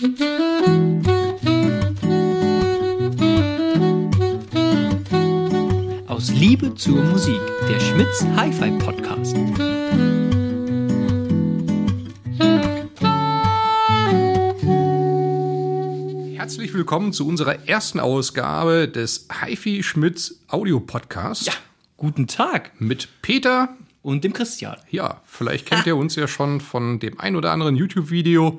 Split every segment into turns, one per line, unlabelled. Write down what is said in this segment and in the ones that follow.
Aus Liebe zur Musik, der Schmitz Hi-Fi Podcast.
Herzlich willkommen zu unserer ersten Ausgabe des HiFi Schmitz Audio Podcasts.
Ja, guten Tag.
Mit Peter.
Und dem Christian.
Ja, vielleicht kennt ihr uns ja schon von dem ein oder anderen YouTube-Video.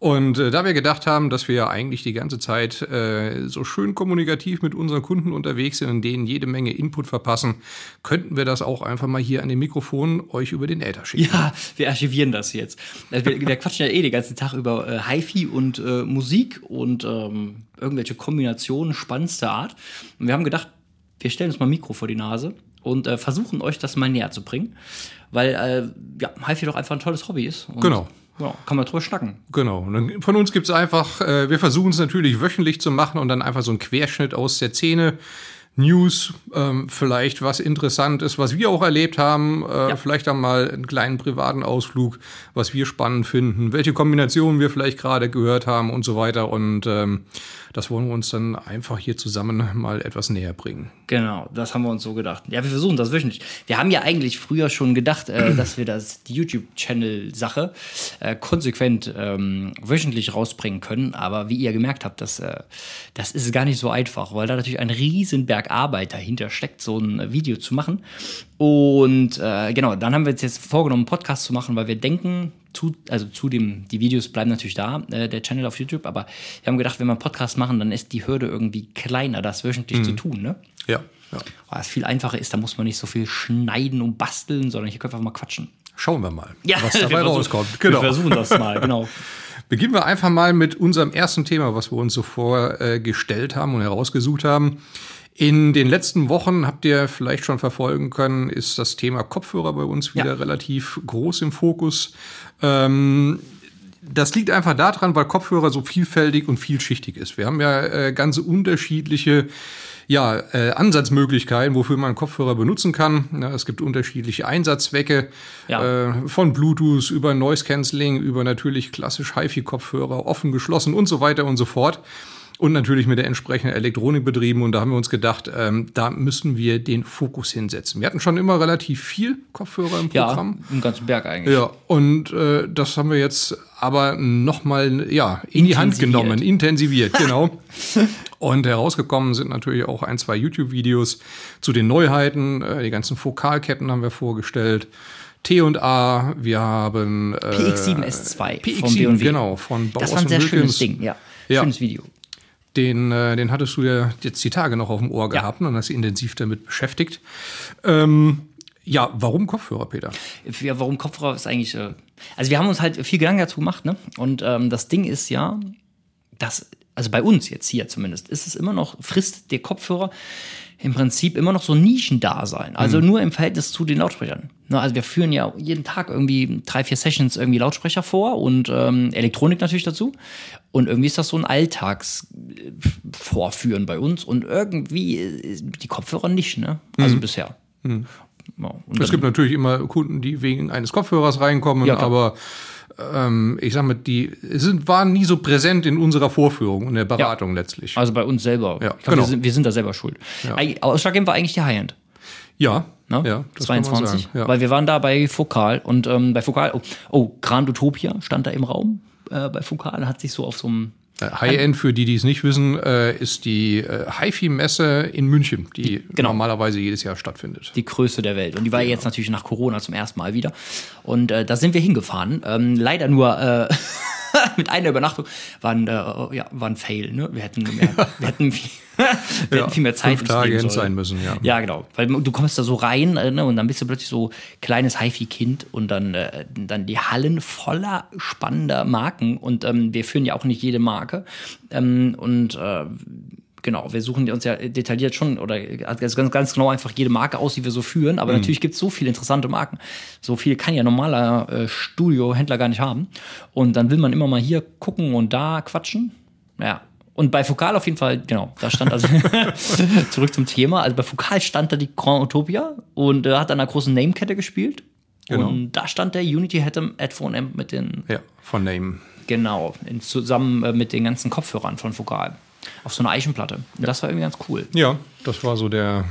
Und äh, da wir gedacht haben, dass wir ja eigentlich die ganze Zeit äh, so schön kommunikativ mit unseren Kunden unterwegs sind und denen jede Menge Input verpassen, könnten wir das auch einfach mal hier an dem Mikrofon euch über den Äther schicken.
Ja, wir archivieren das jetzt. Also wir, wir quatschen ja eh den ganzen Tag über äh, HiFi und äh, Musik und ähm, irgendwelche Kombinationen spannendster Art. Und wir haben gedacht, wir stellen uns mal ein Mikro vor die Nase und äh, versuchen euch das mal näher zu bringen. Weil äh, ja, HiFi doch einfach ein tolles Hobby ist.
Genau.
Ja, kann man drüber schnacken.
Genau. Und von uns gibt's einfach, äh, wir versuchen es natürlich wöchentlich zu machen und dann einfach so einen Querschnitt aus der Szene. News, ähm, vielleicht was interessant ist, was wir auch erlebt haben, äh,
Ja.
vielleicht dann mal einen kleinen privaten Ausflug, was wir spannend finden, welche Kombinationen wir vielleicht gerade gehört haben und so weiter. Und ähm, das wollen wir uns dann einfach hier zusammen mal etwas näher bringen.
Genau, das haben wir uns so gedacht. Ja, wir versuchen das wöchentlich. Wir haben ja eigentlich früher schon gedacht, äh, dass wir das, die YouTube-Channel-Sache äh, konsequent ähm, wöchentlich rausbringen können. Aber wie ihr gemerkt habt, das, äh, das ist gar nicht so einfach, weil da natürlich ein riesen Berg Arbeit dahinter steckt, so ein äh, Video zu machen. Und äh, genau, dann haben wir uns jetzt vorgenommen, einen Podcast zu machen, weil wir denken, zu, also zu dem, die Videos bleiben natürlich da, äh, der Channel auf YouTube, aber wir haben gedacht, wenn wir einen Podcast machen, dann ist die Hürde irgendwie kleiner, das wöchentlich zu tun, ne?
Ja, ja.
weil es viel einfacher ist, da muss man nicht so viel schneiden und basteln, sondern hier können wir einfach mal quatschen.
Schauen wir mal,
Ja,
was dabei rauskommt.
Wir versuchen das mal, genau.
Beginnen wir einfach mal mit unserem ersten Thema, was wir uns so vorgestellt haben und herausgesucht haben. In den letzten Wochen habt ihr vielleicht schon verfolgen können, ist das Thema Kopfhörer bei uns wieder
Ja.
relativ groß im Fokus. Ähm, das liegt einfach daran, weil Kopfhörer so vielfältig und vielschichtig ist. Wir haben ja äh, ganz unterschiedliche ja, äh, Ansatzmöglichkeiten, wofür man Kopfhörer benutzen kann. Ja, es gibt unterschiedliche Einsatzzwecke,
Ja.
äh, von Bluetooth über Noise Cancelling, über natürlich klassisch HiFi-Kopfhörer, offen, geschlossen und so weiter und so fort. Und natürlich mit der entsprechenden Elektronik betrieben. Und da haben wir uns gedacht, ähm, da müssen wir den Fokus hinsetzen. Wir hatten schon immer relativ viel Kopfhörer im
Ja,
Programm.
einen ganzen Berg eigentlich.
Ja, und äh, das haben wir jetzt aber nochmal ja, in die Hand genommen, intensiviert, genau. und herausgekommen sind natürlich auch ein, zwei YouTube-Videos zu den Neuheiten. Äh, die ganzen Fokalketten haben wir vorgestellt. T&A, wir haben äh,
PX7S2 von
PX7,
B&W.
genau, von
Das
Bauhaus
war ein
und
sehr schönes. Ding, ja.
Ja.
Schönes Video.
Den, äh, den hattest du ja jetzt die Tage noch auf dem Ohr gehabt und hast dich intensiv damit beschäftigt. Ähm, ja, warum Kopfhörer, Peter?
Ja, warum Kopfhörer ist eigentlich. Äh, also, wir haben uns halt viel Gedanken dazu gemacht, ne? Und ähm, das Ding ist ja, dass, also bei uns jetzt hier zumindest, ist es immer noch, frisst der Kopfhörer im Prinzip immer noch so ein Nischendasein. Also nur im Verhältnis zu den Lautsprechern. Also wir führen ja jeden Tag irgendwie drei, vier Sessions irgendwie Lautsprecher vor und ähm, Elektronik natürlich dazu. Und irgendwie ist das so ein Alltagsvorführen bei uns und irgendwie äh, die Kopfhörer nicht, ne? Also bisher. Ja, und
Es gibt natürlich immer Kunden, die wegen eines Kopfhörers reinkommen,
Ja,
aber ähm, ich sag mal, die sind, waren nie so präsent in unserer Vorführung und der Beratung letztlich.
Also bei uns selber.
Ja,
glaub,
genau.
wir, sind, wir sind da selber schuld. Eig- Ausschlaggebend war eigentlich die High-End.
ja,
Ne?
ja, das kann man
22.
sagen, ja.
Weil wir waren da bei Fokal und ähm, bei Fokal, oh, oh, Grand Utopia stand da im Raum äh, bei Fokal, hat sich so auf so einem.
Äh, High-End, für die, die es nicht wissen, äh, ist die äh, HiFi-Messe in München, die
genau.
normalerweise jedes Jahr stattfindet.
Die größte der Welt. Und die war jetzt natürlich nach Corona zum ersten Mal wieder. Und äh, da sind wir hingefahren. Ähm, leider nur äh, mit einer Übernachtung. War ein, äh, ja, war ein Fail. Ne? Wir hätten mehr, wir hätten viel, wir
Ja,
hätten viel mehr Zeit
fünf Tage
sollen.
sein müssen, ja.
Ja, genau. Weil du kommst da so rein äh, ne, und dann bist du plötzlich so kleines HiFi-Kind und dann, äh, dann die Hallen voller spannender Marken. Und ähm, wir führen ja auch nicht jede Marke. Ähm, und äh, genau, wir suchen uns ja detailliert schon oder ganz, ganz genau einfach jede Marke aus, die wir so führen. Aber natürlich gibt es so viele interessante Marken. So viel kann ja normaler äh, Studiohändler gar nicht haben. Und dann will man immer mal hier gucken und da quatschen. Ja. Und bei Fokal auf jeden Fall, genau, da stand also zurück zum Thema. Also bei Fokal stand da die Grand Utopia und äh, hat an einer großen Name-Kette gespielt.
Genau.
Und da stand der Unity Headphone Amp mit den
Ja, von Name.
Genau, in, zusammen äh, mit den ganzen Kopfhörern von Vokal. Auf so einer Eichenplatte. Und das war irgendwie ganz cool.
Ja, das war so der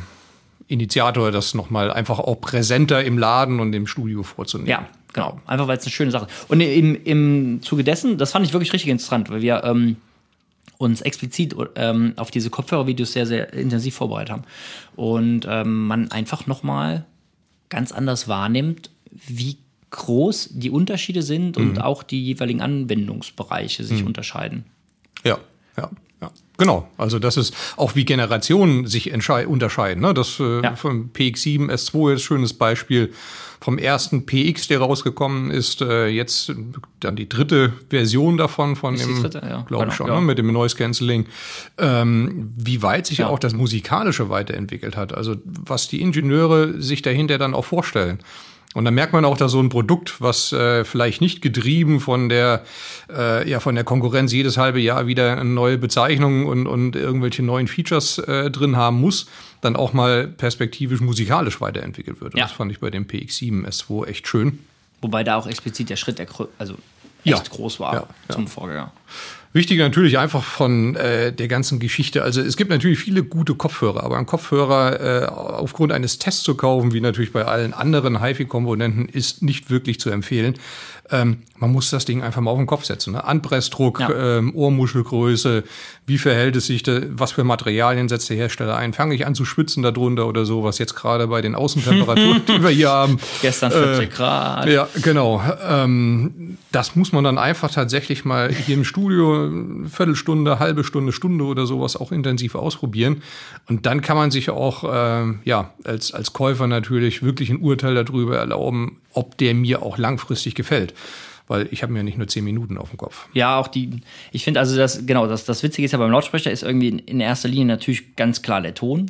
Initiator, das nochmal einfach auch präsenter im Laden und im Studio vorzunehmen.
Ja, genau. Einfach weil es eine schöne Sache ist. Und im, im Zuge dessen, das fand ich wirklich richtig interessant, weil wir ähm, uns explizit ähm, auf diese Kopfhörervideos sehr, sehr intensiv vorbereitet haben. Und ähm, man einfach nochmal ganz anders wahrnimmt, wie groß die Unterschiede sind
Mhm.
und auch die jeweiligen Anwendungsbereiche sich unterscheiden.
Ja, ja, ja. Genau. Also das ist auch wie Generationen sich unterscheiden. Ne? Das äh,
Ja.
vom PX7 S2 ist ein schönes Beispiel. Vom ersten PX, der rausgekommen ist, äh, jetzt dann die dritte Version davon von
Ist
dem?
Ja,
glaube
genau,
ich schon,
ja.
ne? mit dem Noise Cancelling. Ähm, wie weit sich. Ja. auch das Musikalische weiterentwickelt hat. Also was die Ingenieure sich dahinter dann auch vorstellen. Und dann merkt man auch, dass so ein Produkt, was äh, vielleicht nicht getrieben von der, äh, ja, von der Konkurrenz jedes halbe Jahr wieder eine neue Bezeichnung und, und irgendwelche neuen Features äh, drin haben muss, dann auch mal perspektivisch musikalisch weiterentwickelt wird. Und
Ja.
Das fand ich bei dem PX7 S2 echt schön.
Wobei da auch explizit der Schritt der, also
Ja.
echt groß war
Ja, ja.
zum Vorgänger.
Wichtig natürlich einfach von äh, der ganzen Geschichte. Also es gibt natürlich viele gute Kopfhörer, aber ein Kopfhörer äh, aufgrund eines Tests zu kaufen, wie natürlich bei allen anderen HiFi-Komponenten, ist nicht wirklich zu empfehlen. Ähm, man muss das Ding einfach mal auf den Kopf setzen. Ne? Anpressdruck,
Ja.
ähm, Ohrmuschelgröße, wie verhält es sich, da, was für Materialien setzt der Hersteller ein? Fange ich an zu schwitzen darunter oder so, was jetzt gerade bei den Außentemperaturen, die wir hier haben.
Gestern 40 Grad.
Ja, genau. Ähm, das muss man dann einfach tatsächlich mal hier im Studio eine Viertelstunde, halbe Stunde, Stunde oder sowas auch intensiv ausprobieren. Und dann kann man sich auch ähm, ja als als Käufer natürlich wirklich ein Urteil darüber erlauben, ob der mir auch langfristig gefällt. Weil ich habe mir nicht nur zehn Minuten auf dem Kopf.
Ja, auch die, ich finde also das, genau, das, das Witzige ist ja beim Lautsprecher ist irgendwie in, in erster Linie natürlich ganz klar der Ton.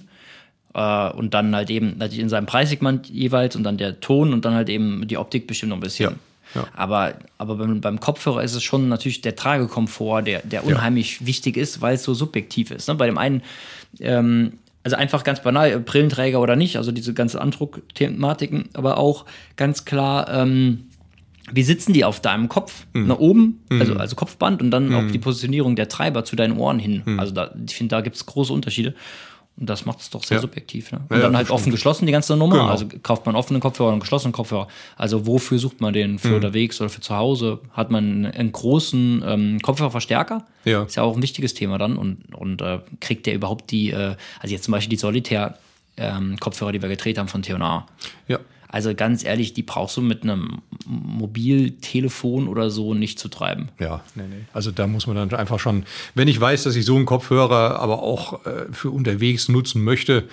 Äh, und dann halt eben natürlich in seinem Preissegment jeweils und dann der Ton und dann halt eben die Optik bestimmt noch ein bisschen.
Ja, ja.
Aber, aber beim, beim Kopfhörer ist es schon natürlich der Tragekomfort, der, der unheimlich wichtig ist, weil es so subjektiv ist. Ne? Bei dem einen, ähm, also einfach ganz banal, Brillenträger oder nicht, also diese ganze Andruck-Thematiken, aber auch ganz klar, ähm, wie sitzen die auf deinem Kopf? Nach oben, also, also Kopfband und dann auch die Positionierung der Treiber zu deinen Ohren hin. Also da, ich finde, da gibt es große Unterschiede. Und das macht es doch sehr
Ja.
subjektiv. Ne? Und
Ja,
dann halt offen geschlossen die ganze Nummer.
Genau.
Also kauft man offenen Kopfhörer und geschlossenen Kopfhörer. Also wofür sucht man den?
Mhm.
Für unterwegs oder für zu Hause? Hat man einen großen ähm, Kopfhörerverstärker?
Ja.
Ist ja auch ein wichtiges Thema dann. Und, und äh, kriegt der überhaupt die, äh, also jetzt zum Beispiel die Solitär-Kopfhörer, die wir gedreht haben von T&A.
Ja.
Also ganz ehrlich, die brauchst du mit einem Mobiltelefon oder so nicht zu treiben.
Ja, nee, nee. Also da muss man dann einfach schon, wenn ich weiß, dass ich so einen Kopfhörer aber auch äh, für unterwegs nutzen möchte,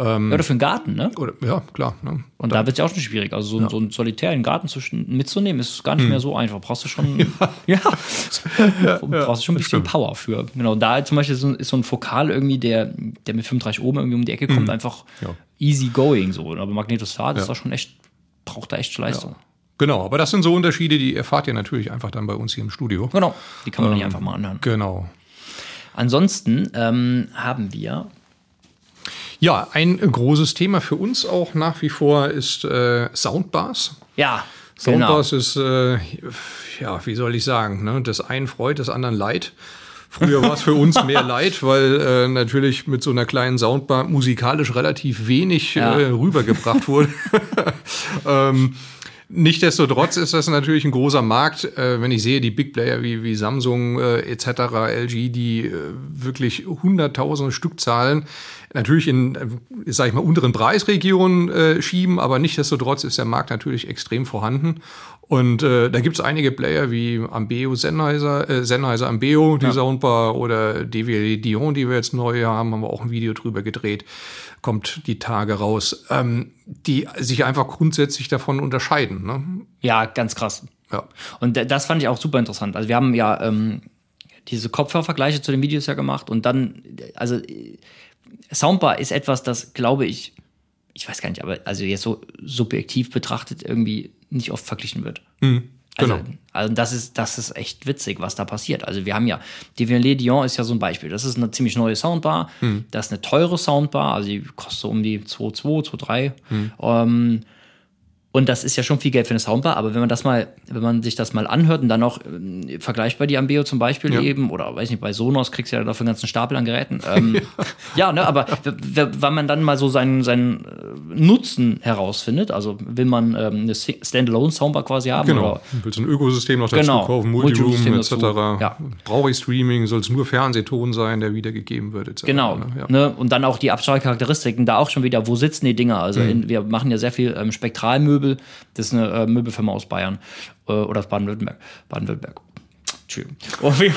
ähm,
Ja, oder für den Garten, ne?
oder ja, klar. Ne?
Und da wird es ja auch schon schwierig. Also so, so einen solitären Garten zu, mitzunehmen, ist gar nicht mehr so einfach. Brauchst du schon, ja, brauchst du schon ein bisschen Power für. Genau, da zum Beispiel ist so, ist so ein Fokal irgendwie, der, der mit 35 oben irgendwie um die Ecke kommt, einfach
Ja.
easy going so. Aber Magnetostat ist
Ja.
da schon echt, braucht da echt Leistung.
Genau, aber das sind so Unterschiede, die erfahrt ihr natürlich einfach dann bei uns hier im Studio.
Genau, die kann man nicht einfach mal anhören.
Genau.
Ansonsten ähm, haben wir
Ja, ein großes Thema für uns auch nach wie vor ist äh, Soundbars.
Ja, genau.
Soundbars ist, äh, ja, wie soll ich sagen, ne? des einen Freud, des anderen Leid. Früher war es für uns mehr Leid, weil äh, natürlich mit so einer kleinen Soundbar musikalisch relativ wenig
Ja.
äh, rübergebracht wurde. ähm, Nichtsdestotrotz ist das natürlich ein großer Markt, äh, wenn ich sehe, die Big Player wie, wie Samsung äh, etc., LG, die äh, wirklich hunderttausende Stückzahlen natürlich in, äh, sag ich mal, unteren Preisregionen äh, schieben, aber nichtsdestotrotz ist der Markt natürlich extrem vorhanden. Und äh, da gibt es einige Player wie Ambeo, Sennheiser, äh, Sennheiser Ambeo, die Soundbar oder DWL Dion, die wir jetzt neu haben, haben wir auch ein Video drüber gedreht, kommt die Tage raus, ähm, die sich einfach grundsätzlich davon unterscheiden. Ne?
Ja, ganz krass.
Ja.
Und das fand ich auch super interessant. Also wir haben ja ähm, diese Kopfhörervergleiche zu den Videos ja gemacht und dann, also äh, Soundbar ist etwas, das glaube ich, ich weiß gar nicht, aber also jetzt so subjektiv betrachtet irgendwie nicht oft verglichen wird.
genau.
Also, also das ist, das ist echt witzig, was da passiert. Also wir haben ja, die Viollet Dion ist ja so ein Beispiel. Das ist eine ziemlich neue Soundbar. Das ist eine teure Soundbar, also die kostet so um die 2,2, 2,3. Ähm, Und das ist ja schon viel Geld für eine Soundbar, aber wenn man das mal, wenn man sich das mal anhört und dann auch äh, vergleicht bei die Ambeo zum Beispiel
Ja.
eben, oder weiß nicht, bei Sonos kriegst du ja dafür einen ganzen Stapel an Geräten. Ähm, ja. ne, aber w- w- weil man dann mal so seinen, seinen äh, Nutzen herausfindet, also will man ähm, eine Si- Standalone-Soundbar quasi haben
Genau.
oder
Willst du ein Ökosystem noch dazu
Genau.
kaufen, Multiroom etc.
Ja.
Brauche ich Streaming, soll es nur Fernsehton sein, der wiedergegeben wird etc.
Genau.
Ne? Ja.
Ne? Und dann auch die Abstrahlcharakteristiken, da auch schon wieder, wo sitzen die Dinger? Also
Mhm.
in, wir machen ja sehr viel ähm, Spektralmöbel. Das ist eine äh, Möbelfirma aus Bayern äh, oder aus Baden-Württemberg. Baden-Württemberg. Entschuldigung. Wie-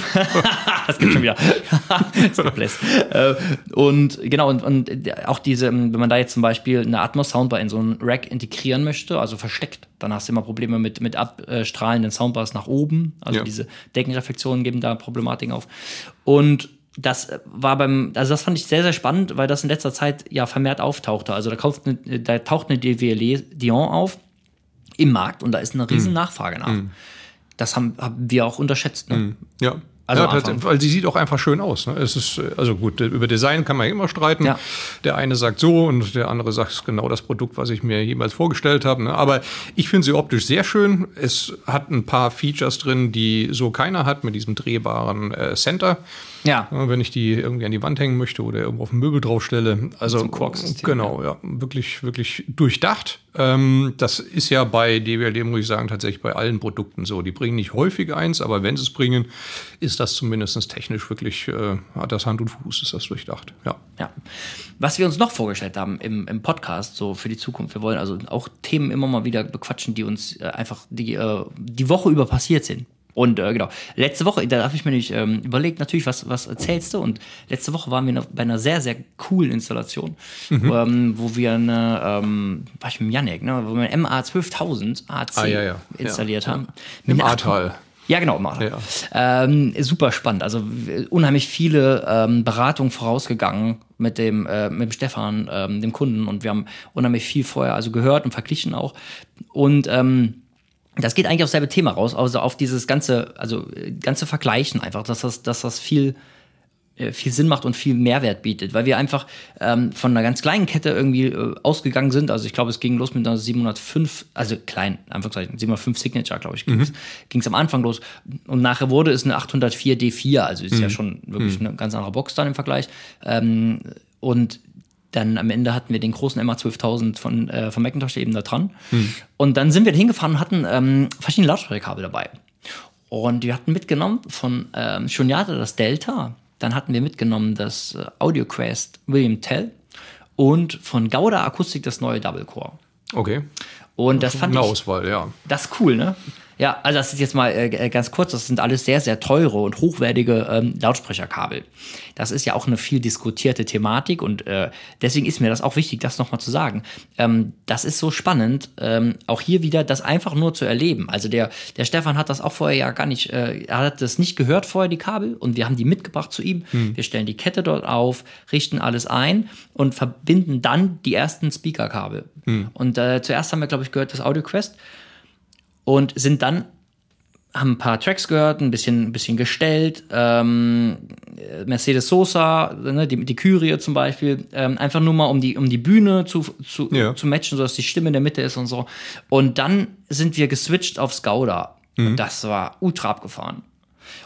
das gibt schon wieder. das Bless. Äh, und genau, und, und auch diese, wenn man da jetzt zum Beispiel eine Atmos-Soundbar in so einen Rack integrieren möchte, also versteckt, dann hast du immer Probleme mit, mit abstrahlenden Soundbars nach oben. Also
Ja.
diese Deckenreflexionen geben da Problematiken auf. Und das war beim, also das fand ich sehr, sehr spannend, weil das in letzter Zeit ja vermehrt auftauchte. Also da, kauft eine, da taucht eine DWL Dion auf im Markt und da ist eine riesen Nachfrage nach. Das haben, haben wir auch unterschätzt. Ne?
Ja.
Also
ja, weil sie sieht auch einfach schön aus. Ne? Es ist, also gut, über Design kann man ja immer streiten.
Ja.
Der eine sagt so und der andere sagt, es genau das Produkt, was ich mir jemals vorgestellt habe. Ne? Aber ich finde sie optisch sehr schön. Es hat ein paar Features drin, die so keiner hat mit diesem drehbaren äh, Center.
Ja.
Wenn ich die irgendwie an die Wand hängen möchte oder irgendwo auf den Möbel draufstelle. Also genau, ja, wirklich, wirklich durchdacht. Ähm, das ist ja bei DWLD, muss ich sagen, tatsächlich bei allen Produkten so. Die bringen nicht häufig eins, aber wenn sie es bringen, ist das zumindest technisch wirklich, äh, hat das Hand und Fuß, ist das durchdacht. Ja.
Ja. Was wir uns noch vorgestellt haben im, im Podcast, so für die Zukunft, wir wollen also auch Themen immer mal wieder bequatschen, die uns äh, einfach die, äh, die Woche über passiert sind. Und äh, genau, letzte Woche, da habe ich mir nämlich ähm, überlegt, natürlich, was, was erzählst du? Und letzte Woche waren wir noch bei einer sehr, sehr coolen Installation, ähm, wo wir eine, ähm, war ich mit dem Janek, ne, wo wir ein MA 12000 AC
Ah, ja, ja.
installiert
Ja,
haben.
Im Ahrtal.
Ja, genau, im Ahrtal. Ähm, super spannend. Also unheimlich viele ähm, Beratungen vorausgegangen mit dem, äh, mit dem Stefan, ähm, dem Kunden. Und wir haben unheimlich viel vorher also gehört und verglichen auch. Und ähm, das geht eigentlich aufs selbe Thema raus, also auf dieses ganze, also äh, ganze Vergleichen einfach, dass das, dass das viel viel Sinn macht und viel Mehrwert bietet, weil wir einfach ähm, von einer ganz kleinen Kette irgendwie äh, ausgegangen sind. Also ich glaube, es ging los mit einer 705, also klein, Anführungszeichen, 705 Signature, glaube ich, ging es am Anfang los. Und nachher wurde es eine 804 D4, also ist ja schon wirklich eine ganz andere Box dann im Vergleich. Ähm, und dann am Ende hatten wir den großen MA12000 von, äh, von Macintosh eben da dran. Und dann sind wir hingefahren und hatten ähm, verschiedene Lautsprecherkabel dabei. Und wir hatten mitgenommen von ähm, Shunyata das Delta, dann hatten wir mitgenommen das äh, AudioQuest William Tell und von Gauda Akustik das neue Double Core.
Okay.
Und das fand
Eine
ich,
Auswahl, ja.
das ist cool, ne? Ja, also das ist jetzt mal äh, ganz kurz, das sind alles sehr, sehr teure und hochwertige ähm, Lautsprecherkabel. Das ist ja auch eine viel diskutierte Thematik und äh, deswegen ist mir das auch wichtig, das nochmal zu sagen. Ähm, das ist so spannend, ähm, auch hier wieder das einfach nur zu erleben. Also der, der Stefan hat das auch vorher ja gar nicht, äh, er hat das nicht gehört vorher, die Kabel, und wir haben die mitgebracht zu ihm. Wir stellen die Kette dort auf, richten alles ein und verbinden dann die ersten Speakerkabel. Und äh, zuerst haben wir, glaube ich, gehört das AudioQuest und sind dann haben ein paar Tracks gehört, ein bisschen, ein bisschen gestellt. Ähm, Mercedes Sosa, ne, die, die Kyrie zum Beispiel, ähm, einfach nur mal um die, um die Bühne zu, zu,
Ja.
zu matchen, sodass die Stimme in der Mitte ist und so. Und dann sind wir geswitcht auf Skauda. Und das war ultra abgefahren.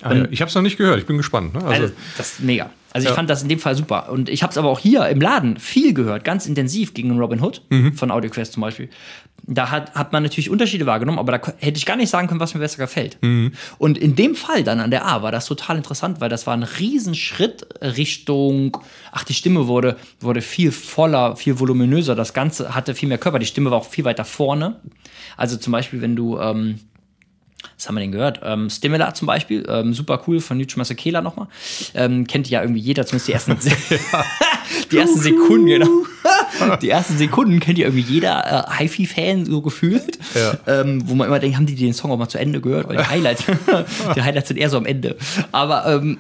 Ah, ja. Ich habe es noch nicht gehört, ich bin gespannt. Ne? Also,
Also, das ist mega. Also ich
Ja.
fand das in dem Fall super. Und ich habe es aber auch hier im Laden viel gehört, ganz intensiv gegen Robin Hood
Mhm.
von AudioQuest zum Beispiel. Da hat, hat man natürlich Unterschiede wahrgenommen, aber da hätte ich gar nicht sagen können, was mir besser gefällt.
Mhm.
Und in dem Fall dann an der A war das total interessant, weil das war ein Riesenschritt Richtung, ach, die Stimme wurde, wurde viel voller, viel voluminöser. Das Ganze hatte viel mehr Körper. Die Stimme war auch viel weiter vorne. Also zum Beispiel, wenn du, ähm, was haben wir denn gehört? Ähm, Stimula zum Beispiel, ähm, super cool von Nucci Masekela nochmal. Ähm, kennt ja irgendwie jeder, zumindest die ersten, die ersten Sekunden, genau. Die ersten Sekunden kennt ja irgendwie jeder äh, HiFi-Fan so gefühlt.
Ja.
Ähm, wo man immer denkt, haben die den Song auch mal zu Ende gehört? Weil die Highlights, die Highlights sind eher so am Ende. Aber ähm,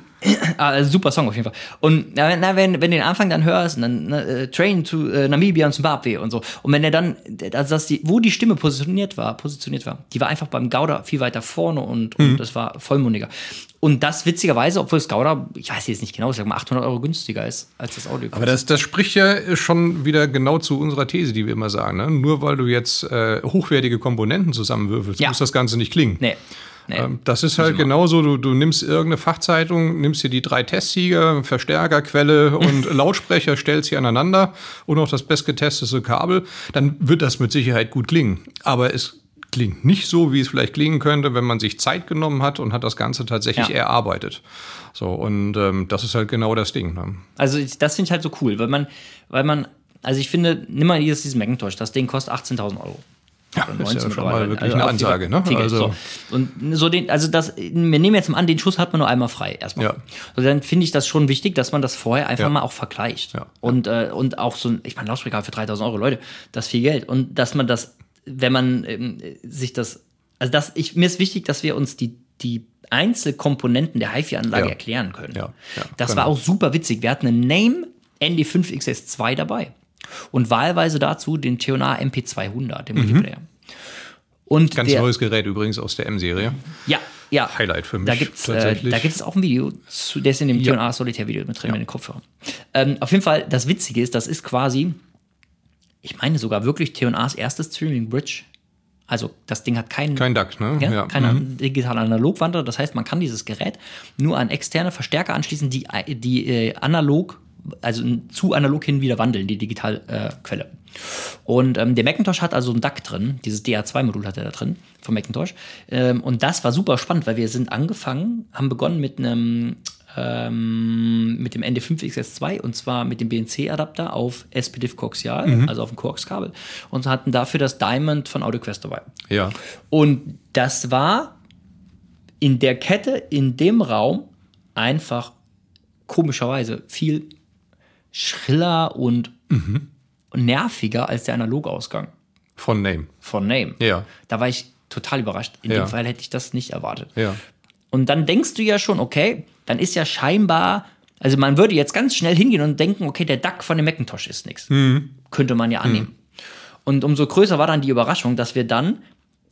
ah, super Song auf jeden Fall. Und na, na, wenn, wenn du den Anfang dann hörst, dann na, äh, Train to äh, Namibia und Zimbabwe und so. Und wenn er dann, also dass die, wo die Stimme positioniert war, positioniert war, die war einfach beim Gouda viel weiter vorne und, und das war vollmundiger. Und das witzigerweise, obwohl das Gouda, ich weiß jetzt nicht genau, ich sag mal 800 Euro günstiger ist als das Audio.
Aber das, das spricht ja schon wieder genau zu unserer These, die wir immer sagen. Ne? Nur weil du jetzt äh, hochwertige Komponenten zusammenwürfelst,
Ja.
muss das Ganze nicht klingen.
Nee. Nee.
Ähm, Das ist halt genauso, du, du nimmst irgendeine Fachzeitung, nimmst dir die drei Testsieger, Verstärker, Quelle und Lautsprecher, stellst sie aneinander und noch das bestgetestete Kabel, dann wird das mit Sicherheit gut klingen. Aber es klingt nicht so, wie es vielleicht klingen könnte, wenn man sich Zeit genommen hat und hat das Ganze tatsächlich
Ja.
erarbeitet. So, und ähm, das ist halt genau das Ding. Ne?
Also das finde ich halt so cool, weil man, weil man, also ich finde, nimm mal dieses, dieses Macintosh, das Ding kostet 18.000 Euro.
Ja,
Oder
das ist ja
19
schon mal wirklich eine
auch
Ansage, ne?
viel Geld,
Also-
so. Und so den, also das, wir nehmen jetzt mal an, den Schuss hat man nur einmal frei erstmal.
Ja.
Und dann finde ich das schon wichtig, dass man das vorher einfach
Ja.
mal auch vergleicht.
Ja.
Und, äh, und auch so ein, ich meine, Lautsprecher für 3.000 Euro, Leute, das ist viel Geld. Und dass man das, wenn man ähm, sich das, also das, ich, mir ist wichtig, dass wir uns die, die Einzelkomponenten der HiFi-Anlage erklären können.
Ja, ja,
das
genau.
war auch super witzig. Wir hatten einen Name ND5XS2 dabei und wahlweise dazu den Theonar MP200, den Multiplayer. Und
Mhm. Ganz
der,
neues Gerät übrigens aus der M-Serie.
ja, ja.
Highlight für mich
Da äh, da gibt es auch ein Video, zu, der ist in dem
Ja.
Theonar Solitaire Video mit drin mit den Kopfhörern. Ähm, auf jeden Fall, das Witzige ist, das ist quasi, ich meine sogar wirklich Theonars erstes Streaming Bridge. Also das Ding hat keinen
Kein DAC, ne?
ja, keine digitale Analogwandler. Das heißt, man kann dieses Gerät nur an externe Verstärker anschließen, die, die äh, analog, also zu analog hin wieder wandeln, die Digitalquelle. Äh, und ähm, der Macintosh hat also ein DAC drin, dieses DA2-Modul hat er da drin, vom Macintosh. Ähm, und das war super spannend, weil wir sind angefangen, haben begonnen mit einem ähm, mit dem ND5XS2 und zwar mit dem BNC-Adapter auf SPDIF Coaxial, also auf dem Coax-Kabel und hatten dafür das Diamond von AudioQuest dabei.
Ja.
Und das war in der Kette, in dem Raum, einfach komischerweise viel schriller und nerviger als der Analogausgang
Von Name.
von Name.
Ja.
Da war ich total überrascht. In
Ja.
dem Fall hätte ich das nicht erwartet.
Ja.
Und dann denkst du ja schon, okay, dann ist ja scheinbar, also man würde jetzt ganz schnell hingehen und denken, okay, der DAC von dem Macintosh ist nichts. Könnte man ja annehmen. Und umso größer war dann die Überraschung, dass wir dann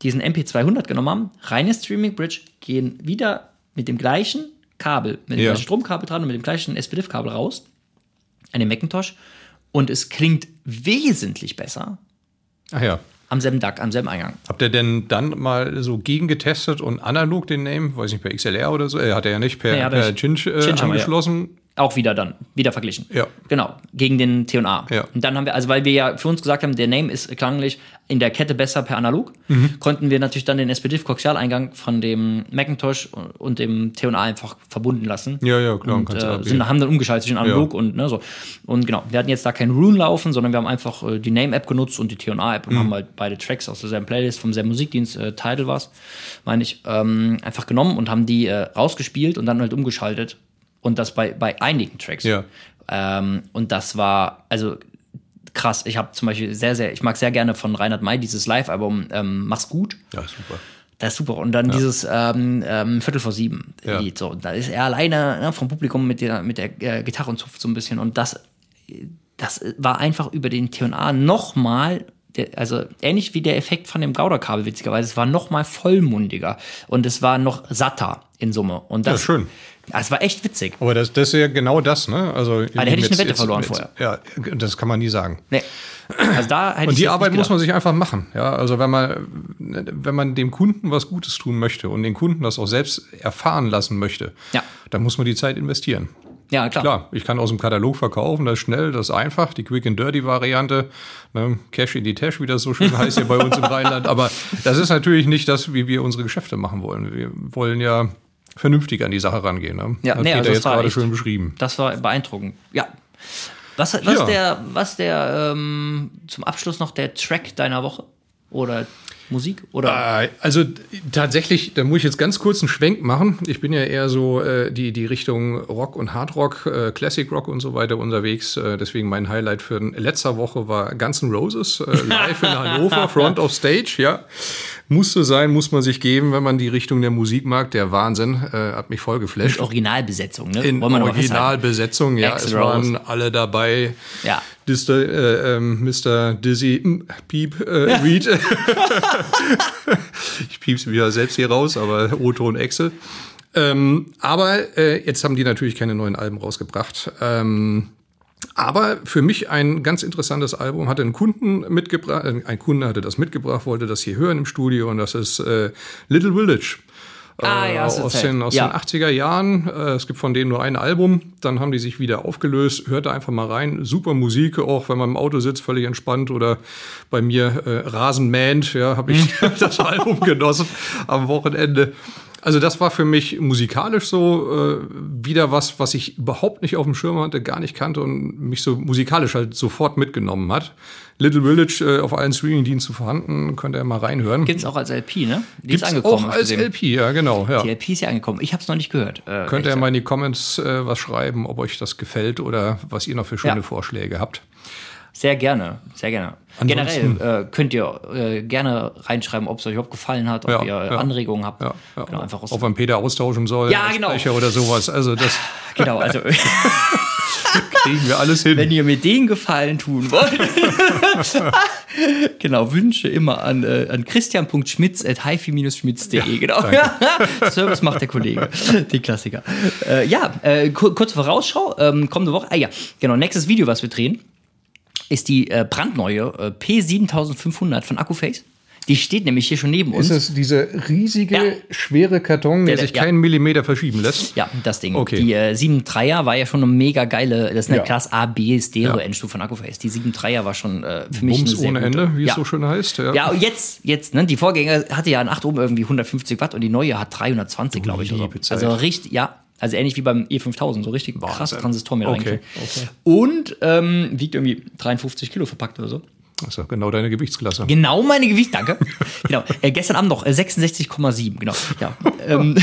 diesen MP200 genommen haben, reine Streaming Bridge, gehen wieder mit dem gleichen Kabel, mit dem
Ja.
gleichen Stromkabel dran und mit dem gleichen SPDIF-Kabel raus den Macintosh und es klingt wesentlich besser
Ach ja.
am selben DAC, am selben Eingang.
Habt ihr denn dann mal so gegengetestet und analog den Name, weiß nicht, per XLR oder so? Er hat er ja nicht per,
Nee, er
per. Cinch äh, angeschlossen.
Auch wieder dann, wieder verglichen.
Ja.
Genau, gegen den T&A.
Ja.
Und dann haben wir, also weil wir ja für uns gesagt haben, der Name ist klanglich in der Kette besser per Analog,
Mhm.
konnten wir natürlich dann den SPDIF Koaxialeingang von dem Macintosh und dem T&A einfach verbunden lassen.
Ja, ja, klar,
Und äh, sind, haben dann umgeschaltet zwischen Analog
Ja.
und ne, so. Und genau, wir hatten jetzt da kein Rune laufen, sondern wir haben einfach äh, die Name-App genutzt und die T&A-App
Mhm.
und haben halt beide Tracks aus derselben Playlist, vom selben Musikdienst, äh, Tidal war's, meine ich, ähm, einfach genommen und haben die äh, rausgespielt und dann halt umgeschaltet. Und das bei, bei einigen Tracks.
Ja.
Ähm, und das war, also krass. Ich habe zum Beispiel sehr, sehr, ich mag sehr gerne von Reinhard May dieses Live-Album ähm, Mach's gut.
Ja, super.
Das ist super. Und dann dieses ähm, ähm, Viertel vor sieben
Ja.
Lied. So. Und da ist er alleine ne, vom Publikum mit der, mit der äh, Gitarre und zupft so ein bisschen. Und das, das war einfach über den T&A nochmal, also ähnlich wie der Effekt von dem Gouda-Kabel, witzigerweise. Es war nochmal vollmundiger. Und es war noch satter in Summe. Und das,
Ja, schön.
Ja, Es war echt witzig.
Aber das, das ist ja genau das, ne? Also,
da hätte ich eine Wette verloren
Ja, das kann man nie sagen.
Nee. Also da hätte
Und die
jetzt
Arbeit muss man sich einfach machen. Ja, also wenn man, wenn man dem Kunden was Gutes tun möchte und den Kunden das auch selbst erfahren lassen möchte,
Ja.
dann muss man die Zeit investieren.
Ja, klar.
Klar, ich kann aus dem Katalog verkaufen, das ist schnell, das ist einfach, die Quick and Dirty Variante, ne, Cash in die Tash, wie das so schön heißt hier bei uns im Rheinland. Aber das ist natürlich nicht das, wie wir unsere Geschäfte machen wollen. Wir wollen ja vernünftig an die Sache rangehen. Ne?
Ja,
Hat
nee,
Peter
also das
jetzt
war
gerade
echt-
schön beschrieben.
Das war beeindruckend. Ja. Was, was
Ja.
der, was der ähm, zum Abschluss noch der Track deiner Woche? Oder Musik? Oder?
Äh, also tatsächlich, da muss ich jetzt ganz kurz einen Schwenk machen. Ich bin ja eher so äh, die, die Richtung Rock und Hardrock, äh, Classic Rock und so weiter unterwegs. Äh, deswegen mein Highlight für letzter Woche war Guns N' Roses, äh, live in Hannover, Front of Stage, ja. Musste sein, muss man sich geben, wenn man die Richtung der Musik mag. Der Wahnsinn äh, hat mich voll geflasht.
Mit Originalbesetzung, ne?
In Originalbesetzung, ja. Es waren alle dabei.
Ja.
Mr. Äh, ähm, Mr. Dizzy mm, Piep äh, Reed. ich piep's wieder selbst hier raus, aber Otto und Excel. Ähm, aber äh, jetzt haben die natürlich keine neuen Alben rausgebracht. Ähm, aber für mich ein ganz interessantes Album hatte ein Kunden mitgebracht, äh, ein Kunde hatte das mitgebracht, wollte das hier hören im Studio und das ist äh, Little Village.
Ah, ja,
Äh, aus,
erzählt.
den, aus
Ja.
den 80er Jahren. Äh, es gibt von denen nur ein Album. Dann haben die sich wieder aufgelöst. Hört da einfach mal rein. Super Musik, auch wenn man im Auto sitzt, völlig entspannt. Oder bei mir äh, Rasenmähnt, ja, habe ich das Album genossen am Wochenende. Also das war für mich musikalisch so äh, wieder was, was ich überhaupt nicht auf dem Schirm hatte, gar nicht kannte und mich so musikalisch halt sofort mitgenommen hat. Little Village äh, auf allen Streaming-Diensten vorhanden, könnt ihr mal reinhören.
Gibt's auch als LP, ne? Die
Gibt's
ist angekommen.
auch als. LP, ja genau. Ja.
Die LP ist ja angekommen. Ich habe es noch nicht gehört. Äh,
Könnt ihr mal in die Comments äh, was schreiben, ob euch das gefällt oder was ihr noch für schöne
Ja.
Vorschläge habt.
Sehr gerne, sehr gerne.
Ansonsten-
Generell äh, könnt ihr äh, gerne reinschreiben, ob es euch überhaupt gefallen hat, ob
Ja,
ihr
ja.
Anregungen habt.
Ja, ja.
Genau, einfach aus.
Ob man Peter austauschen soll,
Ja, genau.
Sprecher oder sowas. Also das
Genau, also
kriegen wir alles hin.
wenn ihr mir den Gefallen tun wollt, genau, Wünsche immer an, äh, an christian.schmitz.hifi-schmitz.de. genau. Service macht der Kollege. Die Klassiker. Äh, ja, äh, kur kurze Vorausschau. Ähm, kommende Woche. Ah ja, genau. Nächstes Video, was wir drehen, ist die äh, brandneue äh, P7500 von Accuface. Die steht nämlich hier schon neben uns.
Ist es dieser riesige,
Ja.
schwere Karton, der,
Der-
sich
ja.
keinen Millimeter verschieben lässt?
Ja, das Ding.
Okay.
Die äh, 7.3er war ja schon eine mega geile, das ist eine
Ja.
Class A, B Stereo
Ja.
Endstufe von Accuface. Die 7.3er war schon äh, für mich
Bums
eine sehr
ohne
gute.
Ende, wie
ja.
es so schön heißt. Ja.
Ja, und jetzt, jetzt, ne? Die Vorgänger hatte ja an 8 oben irgendwie 150 Watt und die neue hat 320, glaube ich.
Liebe. Zeit.
Also richtig, ja. Also ähnlich wie beim E5000, so richtig krass
Wahnsinn.
Transistoren mit
Okay, okay.
Und ähm, wiegt irgendwie 53 Kilo verpackt oder so.
Ja genau deine Gewichtsklasse.
Genau meine Gewicht, danke. genau. Äh, gestern Abend noch äh, 66,7, genau. Ja. ähm,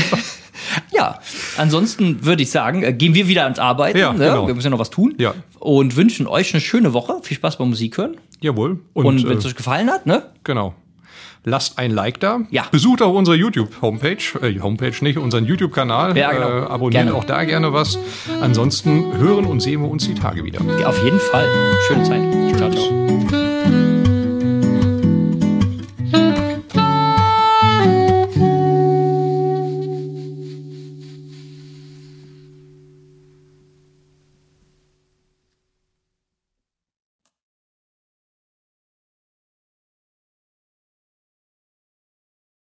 ja, ansonsten würde ich sagen, äh, gehen wir wieder ans Arbeiten.
Ja,
ne?
genau.
Wir müssen ja noch was tun.
Ja.
Und wünschen euch eine schöne Woche. Viel Spaß beim Musik hören.
Jawohl.
Und,
Und,
wenn es
äh,
euch gefallen hat, ne?
genau. Lasst ein Like da.
Ja.
Besucht auch unsere YouTube-Homepage. Äh, Homepage nicht, unseren YouTube-Kanal.
Ja, genau.
äh, abonniert
Gerne.
auch da gerne was. Ansonsten hören und sehen wir uns die Tage wieder.
Auf jeden Fall. Schöne Zeit. Ciao, ciao.